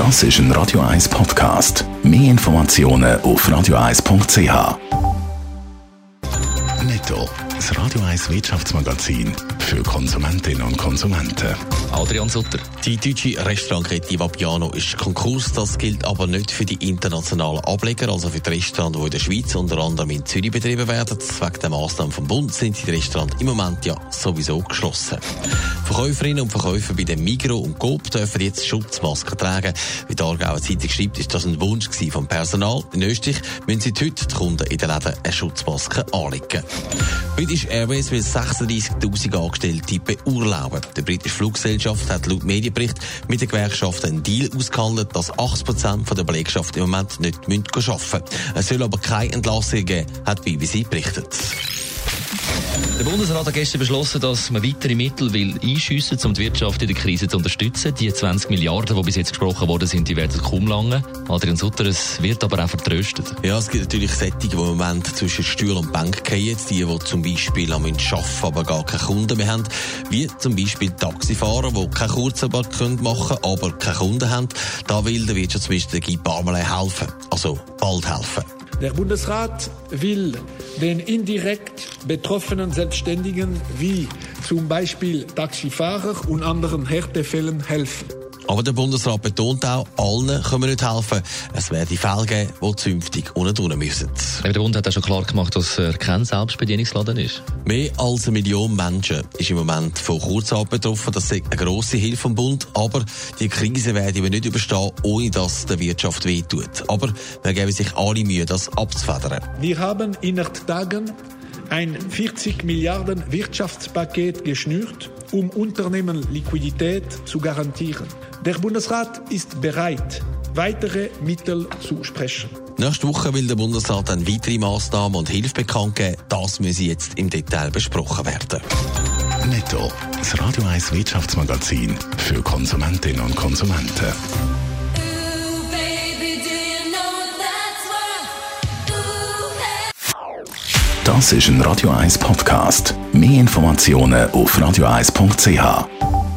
Das ist ein Radio 1 Podcast. Mehr Informationen auf radio1.ch. Netto, das Radio 1 Wirtschaftsmagazin für Konsumentinnen und Konsumenten. Adrian Sutter. Die deutsche Restaurantkette Vapiano ist Konkurs. Das gilt aber nicht für die internationalen Ableger, also für die Restaurants, die in der Schweiz unter anderem in Zürich betrieben werden. Wegen der Massnahmen vom Bund sind die Restaurants im Moment ja sowieso geschlossen. Verkäuferinnen und Verkäufer bei den Migro und Coop dürfen jetzt Schutzmasken tragen. Wie die Aargauer Zeitung schreibt, ist das ein Wunsch vom Personal. In Österreich müssen sie heute die Kunden in den Läden eine Schutzmaske anlegen. British Airways will 36.000 Angestellte beurlauben. Die britische Fluggesellschaft hat laut Medienbericht mit den Gewerkschaften einen Deal ausgehandelt, dass 80% der Belegschaft im Moment nicht arbeiten müssen. Es soll aber keine Entlassungen geben, hat BBC berichtet. Der Bundesrat hat gestern beschlossen, dass man weitere Mittel will einschiessen will, um die Wirtschaft in der Krise zu unterstützen. Die 20 Milliarden, die bis jetzt gesprochen worden sind, die werden kaum lange. Adrian Sutter, es wird aber auch vertröstet. Ja, es gibt natürlich Sättige, die im Moment zwischen Stuhl und Bank gehen. Die, die zum Beispiel am arbeiten, aber gar keine Kunden mehr haben. Wie zum Beispiel Taxifahrer, die keine Kurzarbeit machen können, aber keine Kunden haben. Da will der Wirtschaftsminister Guy Parmelin helfen. Also bald helfen. Der Bundesrat will den indirekt betroffenen Selbstständigen wie zum Beispiel Taxifahrer und anderen Härtefällen helfen. Aber der Bundesrat betont auch, allen können wir nicht helfen. Es werde Fälle geben, die zünftig unten müssen. Der Bund hat auch schon klar gemacht, dass er kein Selbstbedienungsladen ist. Mehr als eine Million Menschen ist im Moment von Kurzarbeit betroffen. Das ist eine grosse Hilfe vom Bund. Aber die Krise werden wir nicht überstehen, ohne dass der Wirtschaft wehtut. Aber wir geben sich alle Mühe, das abzufedern. Wir haben in Tagen ein 40 Milliarden Wirtschaftspaket geschnürt, um Unternehmen Liquidität zu garantieren. Der Bundesrat ist bereit, weitere Mittel zu sprechen. Nächste Woche will der Bundesrat dann weitere Massnahmen und Hilfe bekannt geben. Das müsse jetzt im Detail besprochen werden. Netto, das Radio 1 Wirtschaftsmagazin für Konsumentinnen und Konsumenten. Das ist ein Radio 1 Podcast. Mehr Informationen auf radio1.ch.